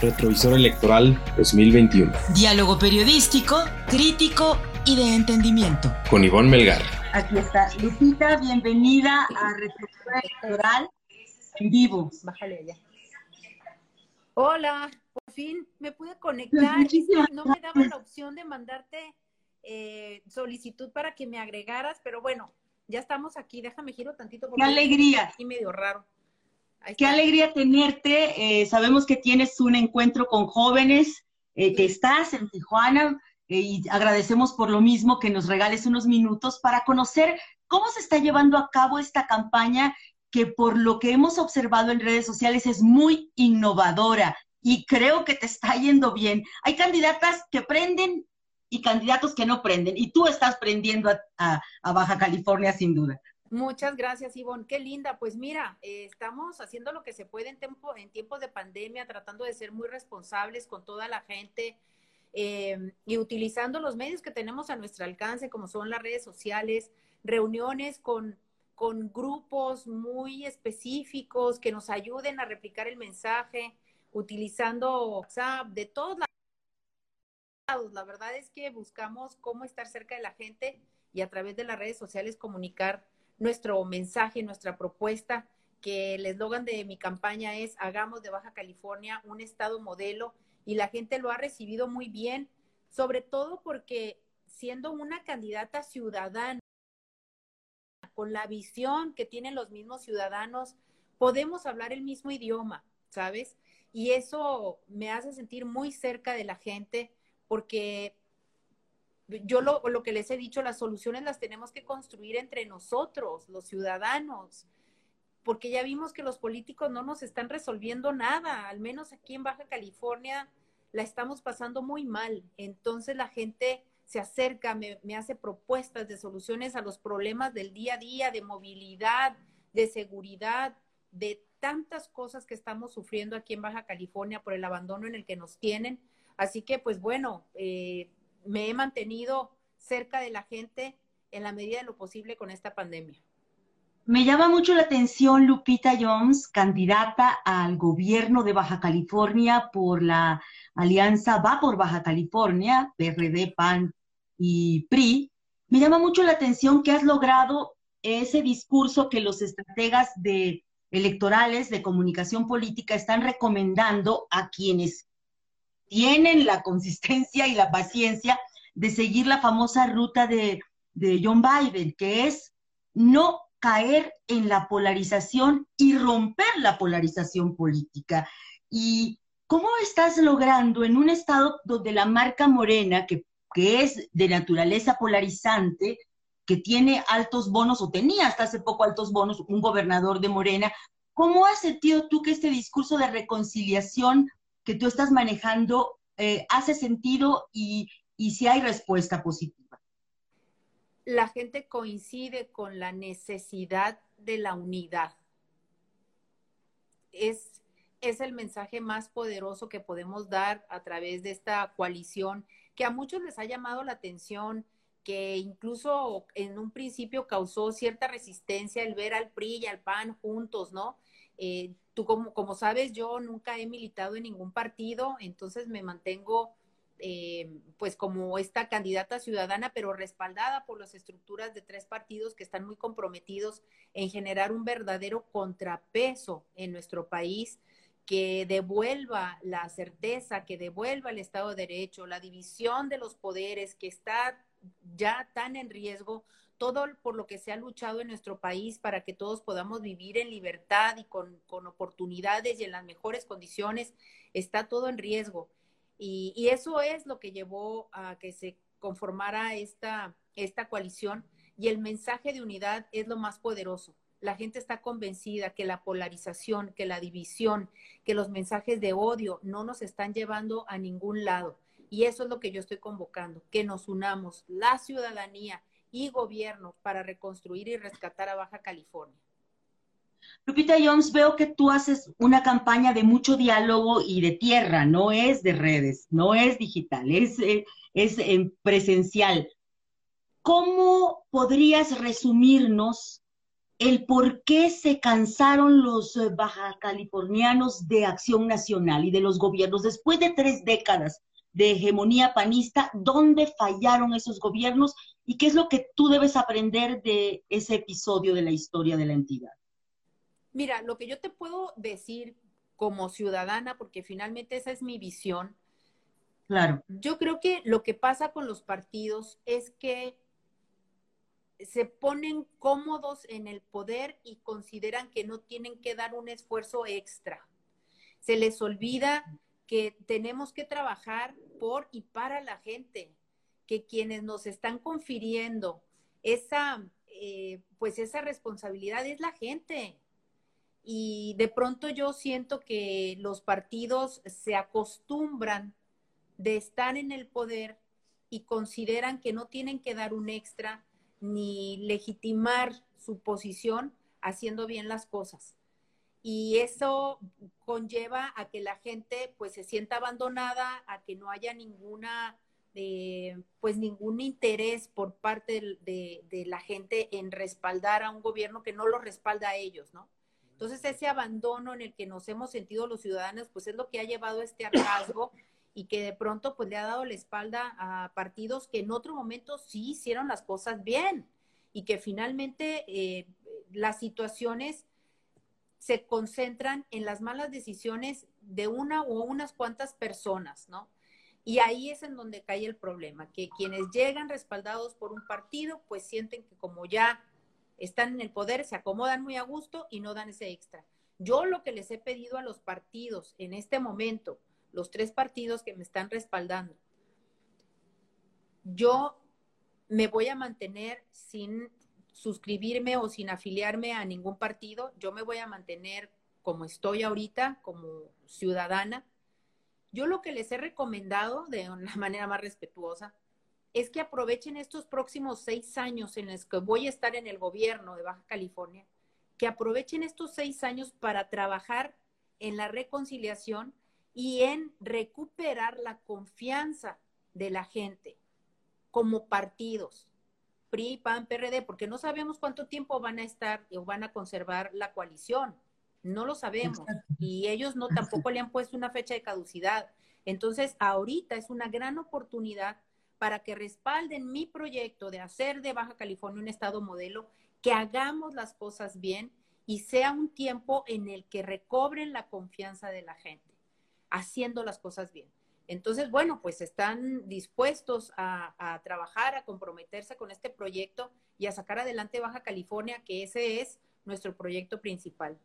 Retrovisor Electoral 2021. Diálogo periodístico, crítico y de entendimiento. Con Ivonne Melgar. Aquí está. Lupita, bienvenida a Retrovisor Electoral en vivo. Bájale allá. Hola, por fin me pude conectar. No me daba la opción de mandarte eh, solicitud para que me agregaras, pero bueno, ya estamos aquí. Déjame giro tantito. Qué alegría. Aquí medio raro. Qué alegría tenerte. Eh, sabemos que tienes un encuentro con jóvenes, eh, que estás en Tijuana eh, y agradecemos por lo mismo que nos regales unos minutos para conocer cómo se está llevando a cabo esta campaña que por lo que hemos observado en redes sociales es muy innovadora y creo que te está yendo bien. Hay candidatas que prenden y candidatos que no prenden y tú estás prendiendo a Baja California sin duda. Muchas gracias, Ivonne. Qué linda. Pues mira, eh, estamos haciendo lo que se puede en, tiempo, en tiempos de pandemia, tratando de ser muy responsables con toda la gente em, y utilizando los medios que tenemos a nuestro alcance, como son las redes sociales, reuniones con, con grupos muy específicos que nos ayuden a replicar el mensaje, utilizando WhatsApp, de todos lados. La verdad es que buscamos cómo estar cerca de la gente y a través de las redes sociales comunicar nuestro mensaje, nuestra propuesta, que el eslogan de mi campaña es Hagamos de Baja California un estado modelo y la gente lo ha recibido muy bien, sobre todo porque siendo una candidata ciudadana, con la visión que tienen los mismos ciudadanos, podemos hablar el mismo idioma, ¿sabes? Y eso me hace sentir muy cerca de la gente porque yo lo, lo, que les he dicho, las soluciones las tenemos que construir entre nosotros, los ciudadanos, porque ya vimos que los políticos no nos están resolviendo nada, al menos aquí en Baja California la estamos pasando muy mal. Entonces la gente se acerca, me, me hace propuestas de soluciones a los problemas del día a día, de movilidad, de seguridad, de tantas cosas que estamos sufriendo aquí en Baja California por el abandono en el que nos tienen. Así que, pues bueno, eh, me he mantenido cerca de la gente en la medida de lo posible con esta pandemia. Me llama mucho la atención Lupita Jones, candidata al gobierno de Baja California por la alianza Va por Baja California, PRD, PAN y PRI. Me llama mucho la atención que has logrado ese discurso que los estrategas de electorales de comunicación política están recomendando a quienes tienen la consistencia y la paciencia de seguir la famosa ruta de, John Biden, que es no caer en la polarización y romper la polarización política. ¿Y cómo estás logrando en un estado donde la marca morena, que, que, es de naturaleza polarizante, que tiene altos bonos o tenía hasta hace poco altos bonos, un gobernador de Morena, ¿cómo has sentido tú que este discurso de reconciliación que tú estás manejando eh, hace sentido y, si hay respuesta positiva. La gente coincide con la necesidad de la unidad. Es, es el mensaje más poderoso que podemos dar a través de esta coalición que a muchos les ha llamado la atención, que incluso en un principio causó cierta resistencia el ver al PRI y al PAN juntos, ¿no? Eh, tú como, como sabes, yo nunca he militado en ningún partido, entonces me mantengo eh, pues como esta candidata ciudadana, pero respaldada por las estructuras de tres partidos que están muy comprometidos en generar un verdadero contrapeso en nuestro país que devuelva la certeza, que devuelva el Estado de Derecho, la división de los poderes que está ya tan en riesgo, todo por lo que se ha luchado en nuestro país para que todos podamos vivir en libertad y con, oportunidades y en las mejores condiciones, está todo en riesgo. Y, eso es lo que llevó a que se conformara esta, esta coalición y el mensaje de unidad es lo más poderoso. La gente está convencida que la polarización, que la división, que los mensajes de odio no nos están llevando a ningún lado. Y eso es lo que yo estoy convocando, que nos unamos, la ciudadanía, y gobierno para reconstruir y rescatar a Baja California. Lupita Jones, veo que tú haces una campaña de mucho diálogo y de tierra, no es de redes, no es digital, es, eh, es, en presencial. ¿Cómo podrías resumirnos el por qué se cansaron los eh, baja californianos de acción nacional y de los gobiernos después de tres décadas de hegemonía panista, ¿dónde fallaron esos gobiernos y qué es lo que tú debes aprender de ese episodio de la historia de la entidad? Mira, lo que yo te puedo decir como ciudadana, porque finalmente esa es mi visión. Claro. Yo creo que lo que pasa con los partidos es que se ponen cómodos en el poder y consideran que no tienen que dar un esfuerzo extra. Se les olvida que tenemos que trabajar por y para la gente, que quienes nos están confiriendo esa, eh, pues esa responsabilidad es la gente. Y de pronto yo siento que los partidos se acostumbran de estar en el poder y consideran que no tienen que dar un extra ni legitimar su posición haciendo bien las cosas. Y eso conlleva a que la gente pues se sienta abandonada, a que no haya ninguna, eh, pues ningún interés por parte de, la gente en respaldar a un gobierno que no lo respalda a ellos, ¿no? Entonces ese abandono en el que nos hemos sentido los ciudadanos, pues es lo que ha llevado a este hartazgo y que de pronto pues le ha dado la espalda a partidos que en otro momento sí hicieron las cosas bien y que finalmente eh, las situaciones se concentran en las malas decisiones de una o unas cuantas personas, ¿no? Y ahí es en donde cae el problema, que quienes llegan respaldados por un partido, pues sienten que como ya están en el poder, se acomodan muy a gusto y no dan ese extra. Yo lo que les he pedido a los partidos en este momento, los tres partidos que me están respaldando. Yo me voy a mantener sin suscribirme o sin afiliarme a ningún partido. Yo me voy a mantener como estoy ahorita, como ciudadana. Yo lo que les he recomendado de una manera más respetuosa es que aprovechen estos próximos seis años en los que voy a estar en el gobierno de Baja California, que aprovechen estos seis años para trabajar en la reconciliación y en recuperar la confianza de la gente como partidos, PRI, PAN, PRD, porque no sabemos cuánto tiempo van a estar o van a conservar la coalición. No lo sabemos. Y ellos no tampoco le han puesto una fecha de caducidad. Entonces, ahorita es una gran oportunidad para que respalden mi proyecto de hacer de Baja California un estado modelo, que hagamos las cosas bien y sea un tiempo en el que recobren la confianza de la gente haciendo las cosas bien. Entonces, bueno, pues están dispuestos a, trabajar, a comprometerse con este proyecto y a sacar adelante Baja California, que ese es nuestro proyecto principal.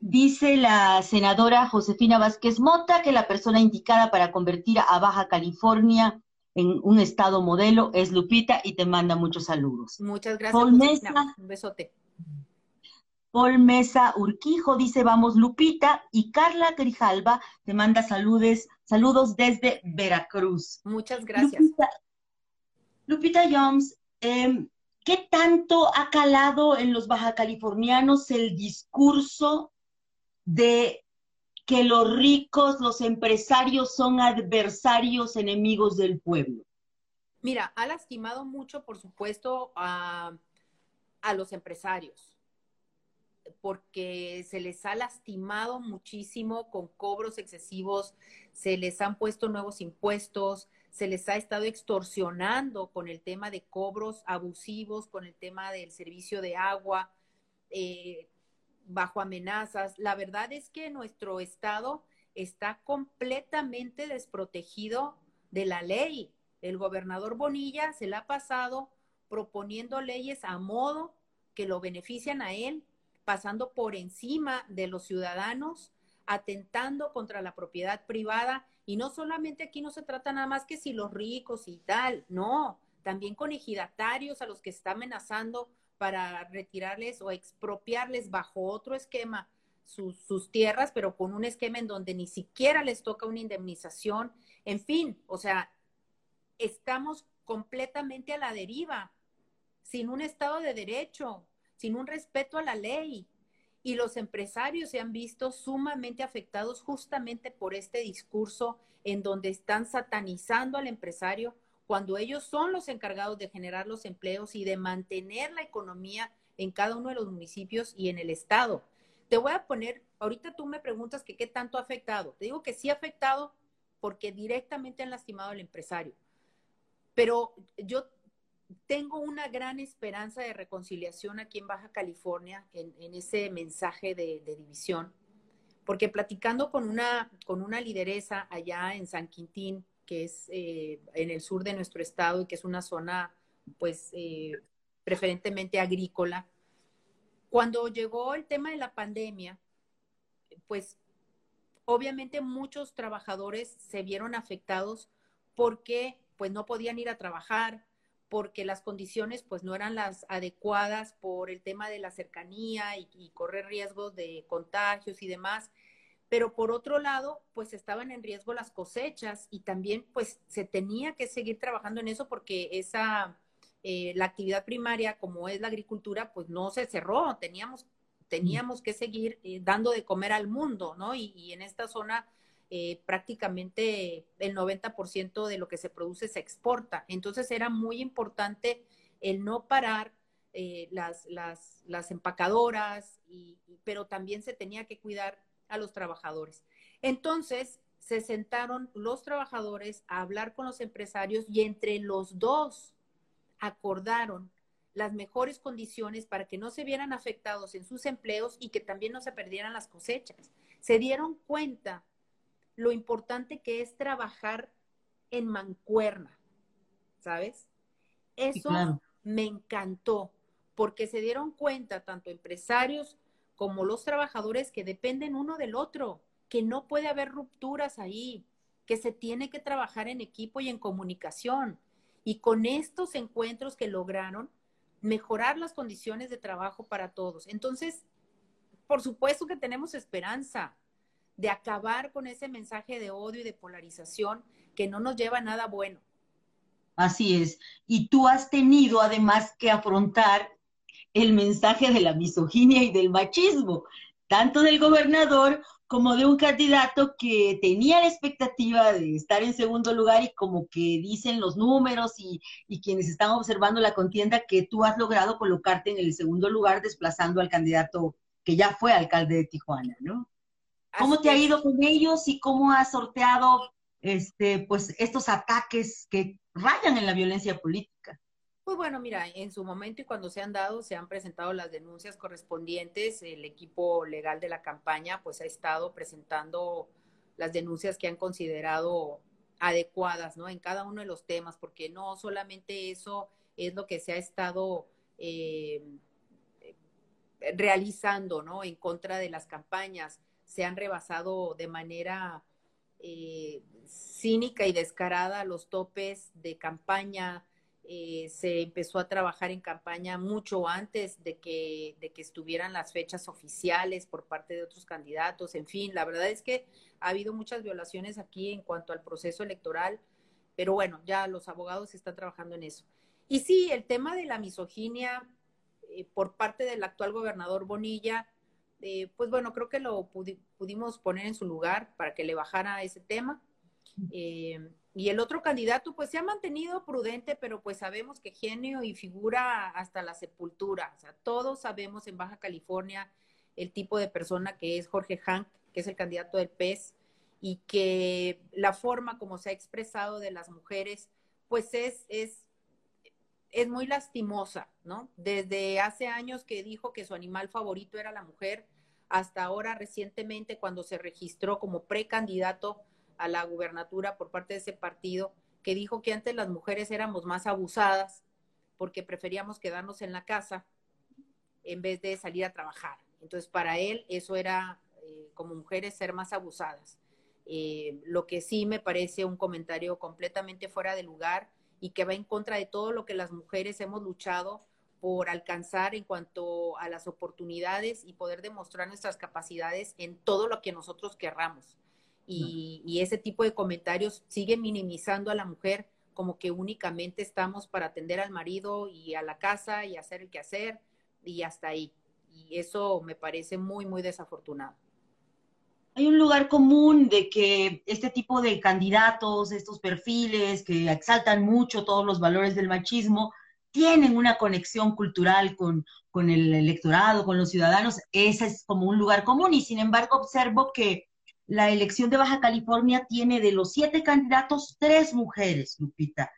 Dice la senadora Josefina Vázquez Mota que la persona indicada para convertir a Baja California en un estado modelo es Lupita y te manda muchos saludos. Muchas gracias. Un besote. Paul Mesa Urquijo dice vamos Lupita y Carla Grijalva te manda saludos, saludos desde Veracruz. Muchas gracias. Lupita, Jones, em, ¿qué tanto ha calado en los baja californianos el discurso de que los ricos, los empresarios son adversarios, enemigos del pueblo? Mira, ha lastimado mucho, por supuesto, a, a los empresarios porque se les ha lastimado muchísimo con cobros excesivos, se les han puesto nuevos impuestos, se les ha estado extorsionando con el tema de cobros abusivos, con el tema del servicio de agua, eh, bajo amenazas. La verdad es que nuestro Estado está completamente desprotegido de la ley. El gobernador Bonilla se le ha pasado proponiendo leyes a modo que lo benefician a él pasando por encima de los ciudadanos, atentando contra la propiedad privada. Y no solamente aquí no se trata nada más que si los ricos y tal, no, también con ejidatarios a los que está amenazando para retirarles o expropiarles bajo otro esquema sus, tierras, pero con un esquema en donde ni siquiera les toca una indemnización. En fin, o sea, estamos completamente a la deriva, sin un Estado de Derecho, sin un respeto a la ley. Y los empresarios se han visto sumamente afectados justamente por este discurso en donde están satanizando al empresario cuando ellos son los encargados de generar los empleos y de mantener la economía en cada uno de los municipios y en el estado. Te voy a poner, ahorita tú me preguntas que qué tanto ha afectado. Te digo que sí ha afectado porque directamente han lastimado al empresario. Pero yo tengo una gran esperanza de reconciliación aquí en Baja California, en, ese mensaje de, división, porque platicando con una, con una lideresa allá en San Quintín, que es eh, en el sur de nuestro estado y que es una zona, pues, eh, preferentemente agrícola, cuando llegó el tema de la pandemia, pues, obviamente muchos trabajadores se vieron afectados porque, pues, no podían ir a trabajar, porque las condiciones pues no eran las adecuadas por el tema de la cercanía y, correr riesgos de contagios y demás. Pero por otro lado, pues estaban en riesgo las cosechas y también pues se tenía que seguir trabajando en eso porque esa, eh, la actividad primaria como es la agricultura, pues no se cerró, teníamos, teníamos que seguir eh, dando de comer al mundo, ¿no? Y, y en esta zona eh, prácticamente el 90% de lo que se produce se exporta. Entonces era muy importante el no parar eh, las, las, las, empacadoras, pero también se tenía que cuidar a los trabajadores. Entonces se sentaron los trabajadores a hablar con los empresarios y entre los dos acordaron las mejores condiciones para que no se vieran afectados en sus empleos y que también no se perdieran las cosechas. Se dieron cuenta lo importante que es trabajar en mancuerna, ¿sabes? Eso me encantó, porque se dieron cuenta tanto empresarios como los trabajadores que dependen uno del otro, que no puede haber rupturas ahí, que se tiene que trabajar en equipo y en comunicación. Y con estos encuentros que lograron, mejorar las condiciones de trabajo para todos. Entonces, por supuesto que tenemos esperanza de acabar con ese mensaje de odio y de polarización que no nos lleva a nada bueno. Así es. Y tú has tenido además que afrontar el mensaje de la misoginia y del machismo, tanto del gobernador como de un candidato que tenía la expectativa de estar en segundo lugar y como que dicen los números y, y, quienes están observando la contienda que tú has logrado colocarte en el segundo lugar desplazando al candidato que ya fue alcalde de Tijuana, ¿no? ¿Cómo te ha ido con ellos y cómo has sorteado este, pues, estos ataques que rayan en la violencia política? Pues bueno, mira, en su momento y cuando se han dado, se han presentado las denuncias correspondientes. El equipo legal de la campaña pues ha estado presentando las denuncias que han considerado adecuadas, ¿no? En cada uno de los temas, porque no solamente eso es lo que se ha estado eh, realizando, ¿no? En contra de las campañas, se han rebasado de manera eh, cínica y descarada los topes de campaña. Eh, se empezó a trabajar en campaña mucho antes de que, de que estuvieran las fechas oficiales por parte de otros candidatos. En fin, la verdad es que ha habido muchas violaciones aquí en cuanto al proceso electoral, pero bueno, ya los abogados están trabajando en eso. Y sí, el tema de la misoginia eh, por parte del actual gobernador Bonilla, eh, pues bueno, creo que lo pudimos poner en su lugar para que le bajara ese tema. Eh, y el otro candidato, pues se ha mantenido prudente, pero pues sabemos que genio y figura hasta la sepultura. O todos sabemos en Baja California el tipo de persona que es Jorge Hank, que es el candidato del PES, y que la forma como se ha expresado de las mujeres, pues es, es, es muy lastimosa, ¿no? Desde hace años que dijo que su animal favorito era la mujer, hasta ahora recientemente cuando se registró como precandidato a la gubernatura por parte de ese partido, que dijo que antes las mujeres éramos más abusadas porque preferíamos quedarnos en la casa en vez de salir a trabajar. Entonces, para él eso era eh, como mujeres ser más abusadas. Eh, lo que sí me parece un comentario completamente fuera de lugar y que va en contra de todo lo que las mujeres hemos luchado por alcanzar en cuanto a las oportunidades y poder demostrar nuestras capacidades en todo lo que nosotros querramos. Y, ese tipo de comentarios sigue minimizando a la mujer como que únicamente estamos para atender al marido y a la casa y hacer el quehacer y hasta ahí. Y eso me parece muy, muy desafortunado. Hay un lugar común de que este tipo de candidatos, estos perfiles que exaltan mucho todos los valores del machismo, tienen una conexión cultural con, con el electorado, con los ciudadanos, ese es como un lugar común. Y sin embargo, observo que la elección de Baja California tiene de los siete candidatos, tres mujeres, Lupita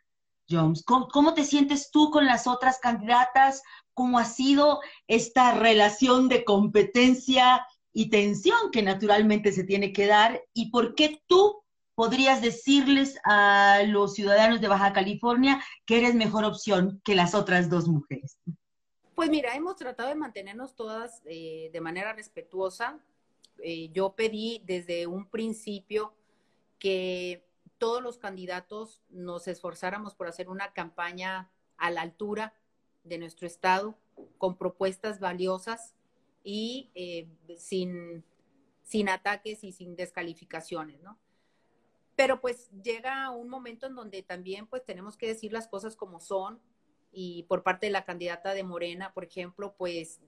Jones. ¿Cómo, te sientes tú con las otras candidatas? ¿Cómo ha sido esta relación de competencia y tensión que naturalmente se tiene que dar? ¿Y por qué tú podrías decirles a los ciudadanos de Baja California que eres mejor opción que las otras dos mujeres? Pues mira, hemos tratado de mantenernos todas eh, de manera respetuosa. Eh, yo pedí desde un principio que todos los candidatos nos esforzáramos por hacer una campaña a la altura de nuestro estado, con propuestas valiosas y eh, sin, sin ataques y sin descalificaciones, ¿no? Pero pues llega un momento en donde también pues tenemos que decir las cosas como son y por parte de la candidata de Morena, por ejemplo, pues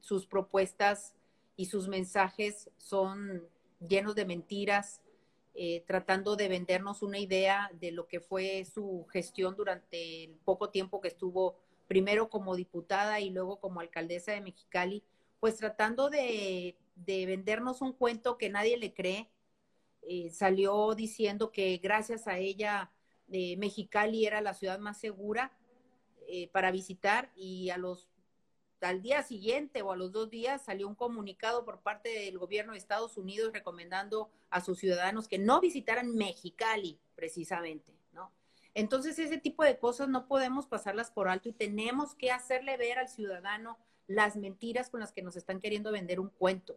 sus propuestas y sus mensajes son llenos de mentiras, eh, tratando de vendernos una idea de lo que fue su gestión durante el poco tiempo que estuvo primero como diputada y luego como alcaldesa de Mexicali, pues tratando de, de vendernos un cuento que nadie le cree, eh, salió diciendo que gracias a ella eh, Mexicali era la ciudad más segura eh, para visitar y al día siguiente o a los dos días salió un comunicado por parte del gobierno de Estados Unidos recomendando a sus ciudadanos que no visitaran Mexicali precisamente, ¿no? Entonces ese tipo de cosas no podemos pasarlas por alto y tenemos que hacerle ver al ciudadano las mentiras con las que nos están queriendo vender un cuento.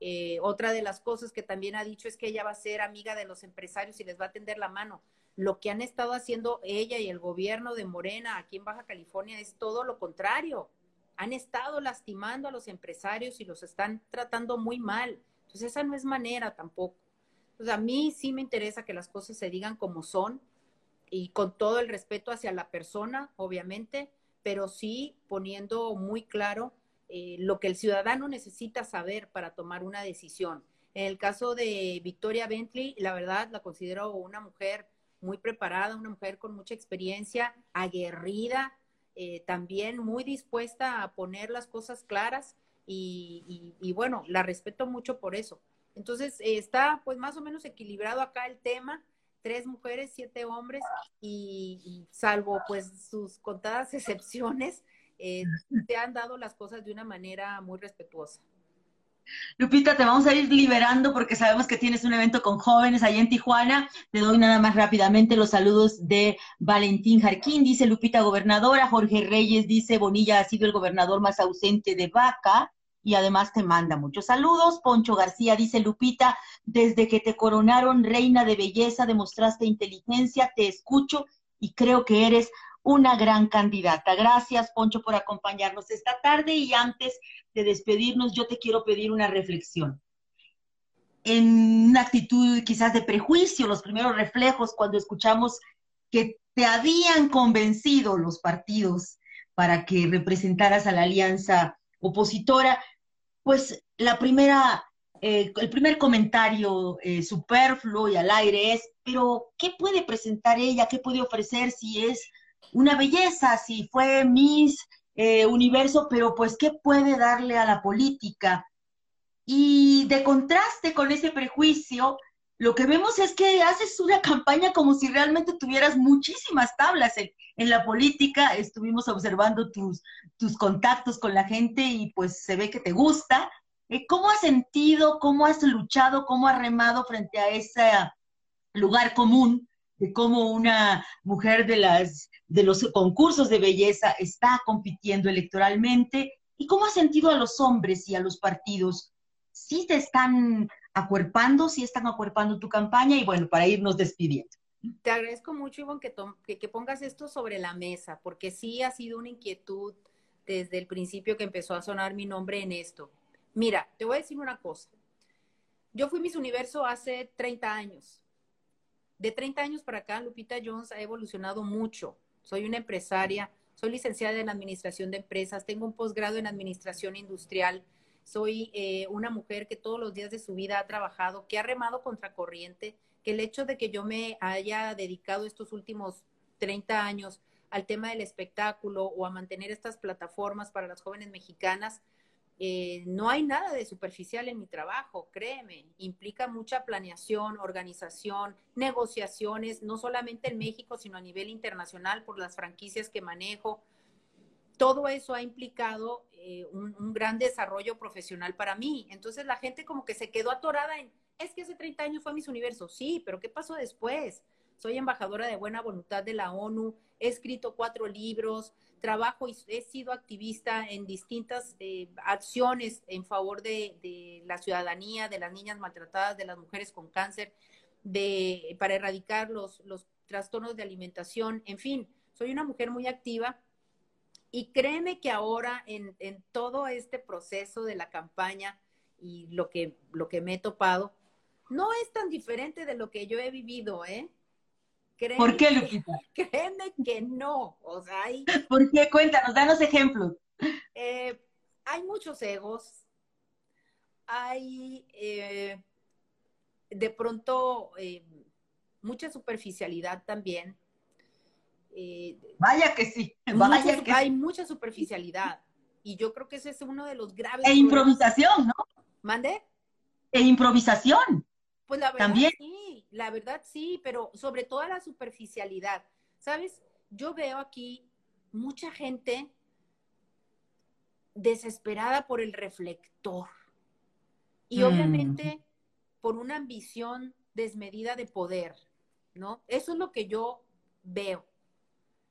Eh, otra de las cosas que también ha dicho es que ella va a ser amiga de los empresarios y les va a tender la mano. Lo que han estado haciendo ella y el gobierno de Morena aquí en Baja California es todo lo contrario. Han estado lastimando a los empresarios y los están tratando muy mal. Entonces esa no es manera tampoco. Entonces a mí sí me interesa que las cosas se digan como son y con todo el respeto hacia la persona, obviamente, pero sí poniendo muy claro eh, lo que el ciudadano necesita saber para tomar una decisión. En el caso de Victoria Bentley, la verdad la considero una mujer muy preparada, una mujer con mucha experiencia, aguerrida, eh, también muy dispuesta a poner las cosas claras y, bueno, la respeto mucho por eso. Entonces, eh, está pues más o menos equilibrado acá el tema, tres mujeres, siete hombres y, salvo pues sus contadas excepciones, eh, te han dado las cosas de una manera muy respetuosa. Lupita, te vamos a ir liberando porque sabemos que tienes un evento con jóvenes allá en Tijuana. Te doy nada más rápidamente los saludos de Valentín Jarquín, dice Lupita, gobernadora. Jorge Reyes dice, Bonilla ha sido el gobernador más ausente de Vaca y además te manda muchos saludos. Poncho García dice, Lupita, desde que te coronaron reina de belleza, demostraste inteligencia, te escucho y creo que eres una gran candidata. Gracias, Poncho, por acompañarnos esta tarde y antes de despedirnos, yo te quiero pedir una reflexión. En una actitud quizás de prejuicio, los primeros reflejos cuando escuchamos que te habían convencido los partidos para que representaras a la alianza opositora, pues la primera, eh, el primer comentario eh, superfluo y al aire es, pero ¿qué puede presentar ella? ¿Qué puede ofrecer si es una belleza, si fue Miss eh, Universo, pero pues, ¿qué puede darle a la política? Y de contraste con ese prejuicio, lo que vemos es que haces una campaña como si realmente tuvieras muchísimas tablas en, la política. Estuvimos observando tus, tus contactos con la gente y pues se ve que te gusta. Eh, ¿Cómo has sentido, cómo has luchado, cómo has remado frente a ese lugar común de cómo una mujer de, los concursos de belleza está compitiendo electoralmente y cómo ha sentido a los hombres y a los partidos. ¿Sí te están acuerpando, sí están acuerpando tu campaña? Y bueno, para irnos despidiendo. Te agradezco mucho, Ivonne, que, que, que pongas esto sobre la mesa, porque sí ha sido una inquietud desde el principio que empezó a sonar mi nombre en esto. Mira, te voy a decir una cosa. Yo fui Miss Universo hace 30 años de 30 años para acá, Lupita Jones ha evolucionado mucho. Soy una empresaria, soy licenciada en Administración de Empresas, tengo un posgrado en Administración Industrial, soy eh, una mujer que todos los días de su vida ha trabajado, que ha remado contracorriente, que el hecho de que yo me haya dedicado estos últimos 30 años al tema del espectáculo o a mantener estas plataformas para las jóvenes mexicanas, eh, no hay nada de superficial en mi trabajo, créeme, implica mucha planeación, organización, negociaciones, no solamente en México, sino a nivel internacional por las franquicias que manejo. Todo eso ha implicado eh, un, gran desarrollo profesional para mí. Entonces la gente como que se quedó atorada en, es que hace 30 años fue Miss Universo, sí, pero ¿qué pasó después? Soy embajadora de buena voluntad de la ONU, he escrito cuatro libros, trabajo y he sido activista en distintas eh, acciones en favor de, de, la ciudadanía, de las niñas maltratadas, de las mujeres con cáncer, de, para erradicar los, los trastornos de alimentación, en fin, soy una mujer muy activa y créeme que ahora en, en todo este proceso de la campaña y lo que, lo que me he topado, no es tan diferente de lo que yo he vivido, ¿eh? Créeme, ¿Por qué, Lupita? Créeme que no. O sea, hay, ¿Por qué? Cuéntanos, danos ejemplos. Eh, hay muchos egos. Hay eh, de pronto eh, mucha superficialidad también. Eh, vaya que sí, vaya mucha, que hay sí. mucha superficialidad. Y yo creo que ese es uno de los graves. E improvisación, ¿no? ¿Mande? E improvisación. Pues la verdad También. sí, la verdad sí, pero sobre todo la superficialidad. ¿Sabes? Yo veo aquí mucha gente desesperada por el reflector y Mm. obviamente por una ambición desmedida de poder, ¿no? Eso es lo que yo veo.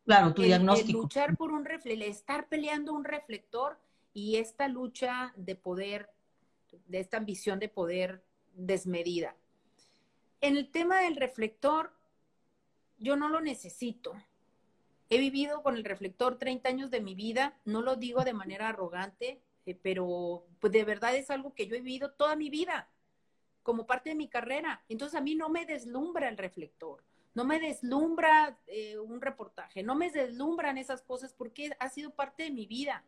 Claro, tu El, el diagnóstico. luchar por un reflector, estar peleando un reflector y esta lucha de poder, de esta ambición de poder desmedida. En el tema del reflector, yo no lo necesito. He vivido con el reflector 30 años de mi vida, no lo digo de manera arrogante, eh, pero pues de verdad es algo que yo he vivido toda mi vida como parte de mi carrera. Entonces a mí no me deslumbra el reflector, no me deslumbra eh, un reportaje, no me deslumbran esas cosas porque ha sido parte de mi vida.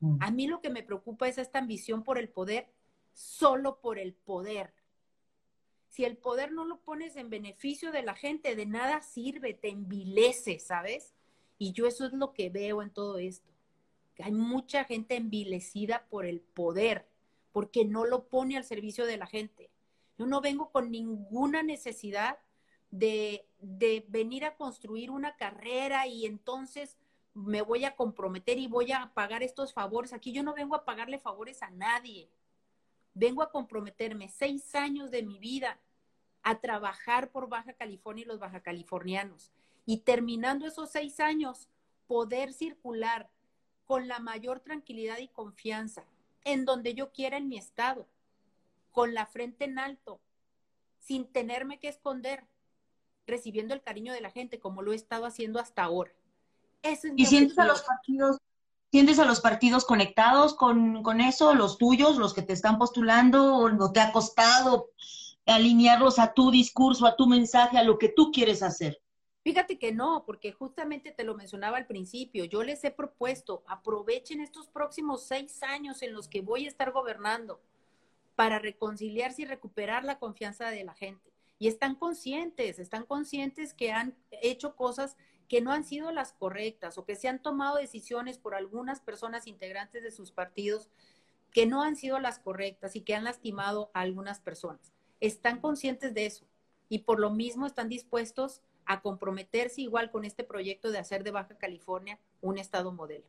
Mm. A mí lo que me preocupa es esta ambición por el poder, solo por el poder. Si el poder no lo pones en beneficio de la gente, de nada sirve, te envilece, ¿sabes? Y yo eso es lo que veo en todo esto. Que hay mucha gente envilecida por el poder, porque no lo pone al servicio de la gente. Yo no vengo con ninguna necesidad de, de venir a construir una carrera y entonces me voy a comprometer y voy a pagar estos favores. Aquí yo no vengo a pagarle favores a nadie. Vengo a comprometerme seis años de mi vida a trabajar por Baja California y los baja californianos. Y terminando esos seis años, poder circular con la mayor tranquilidad y confianza en donde yo quiera en mi estado, con la frente en alto, sin tenerme que esconder, recibiendo el cariño de la gente como lo he estado haciendo hasta ahora. Eso es ¿Y sientes a los partidos, sientes a los partidos conectados con, con eso, los tuyos, los que te están postulando, o no te ha costado alinearlos a tu discurso, a tu mensaje, a lo que tú quieres hacer? Fíjate que no, porque justamente te lo mencionaba al principio, yo les he propuesto, aprovechen estos próximos seis años en los que voy a estar gobernando para reconciliarse y recuperar la confianza de la gente. Y están conscientes, están conscientes que han hecho cosas que no han sido las correctas o que se han tomado decisiones por algunas personas integrantes de sus partidos que no han sido las correctas y que han lastimado a algunas personas. Están conscientes de eso y por lo mismo están dispuestos a comprometerse igual con este proyecto de hacer de Baja California un estado modelo.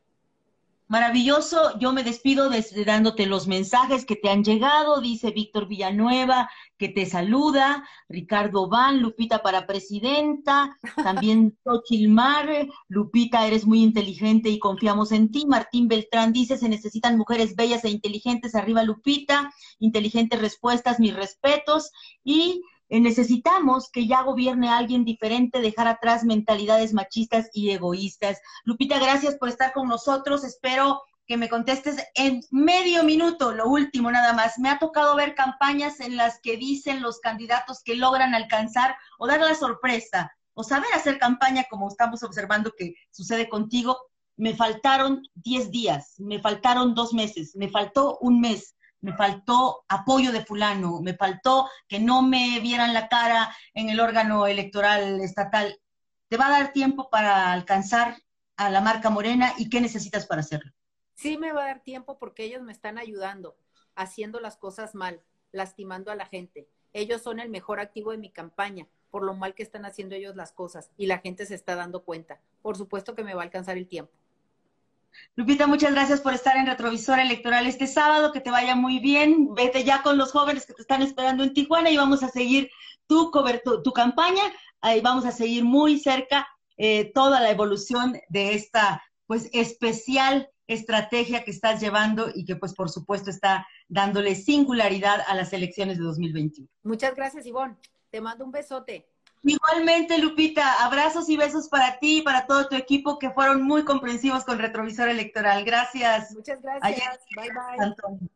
Maravilloso, yo me despido desde dándote los mensajes que te han llegado, dice Víctor Villanueva, que te saluda, Ricardo Van, Lupita para presidenta, también Xochil Mar, Lupita, eres muy inteligente y confiamos en ti, Martín Beltrán dice, se necesitan mujeres bellas e inteligentes, arriba Lupita, inteligentes respuestas, mis respetos, y necesitamos que ya gobierne alguien diferente, dejar atrás mentalidades machistas y egoístas. Lupita, gracias por estar con nosotros. Espero que me contestes en medio minuto, lo último nada más. Me ha tocado ver campañas en las que dicen los candidatos que logran alcanzar o dar la sorpresa o saber hacer campaña como estamos observando que sucede contigo. Me faltaron 10 días, me faltaron dos meses, me faltó un mes me faltó apoyo de fulano, me faltó que no me vieran la cara en el órgano electoral estatal. ¿Te va a dar tiempo para alcanzar a la marca Morena y qué necesitas para hacerlo? Sí me va a dar tiempo porque ellos me están ayudando, haciendo las cosas mal, lastimando a la gente. Ellos son el mejor activo de mi campaña por lo mal que están haciendo ellos las cosas y la gente se está dando cuenta. Por supuesto que me va a alcanzar el tiempo. Lupita, muchas gracias por estar en Retrovisor Electoral este sábado, que te vaya muy bien, vete ya con los jóvenes que te están esperando en Tijuana y vamos a seguir tu, tu campaña, ahí vamos a seguir muy cerca eh, toda la evolución de esta pues especial estrategia que estás llevando y que pues por supuesto está dándole singularidad a las elecciones de 2021. Muchas gracias, Ivonne. Te mando un besote. Igualmente, Lupita, abrazos y besos para ti y para todo tu equipo que fueron muy comprensivos con Retrovisor Electoral. Gracias. Muchas gracias. bye bye.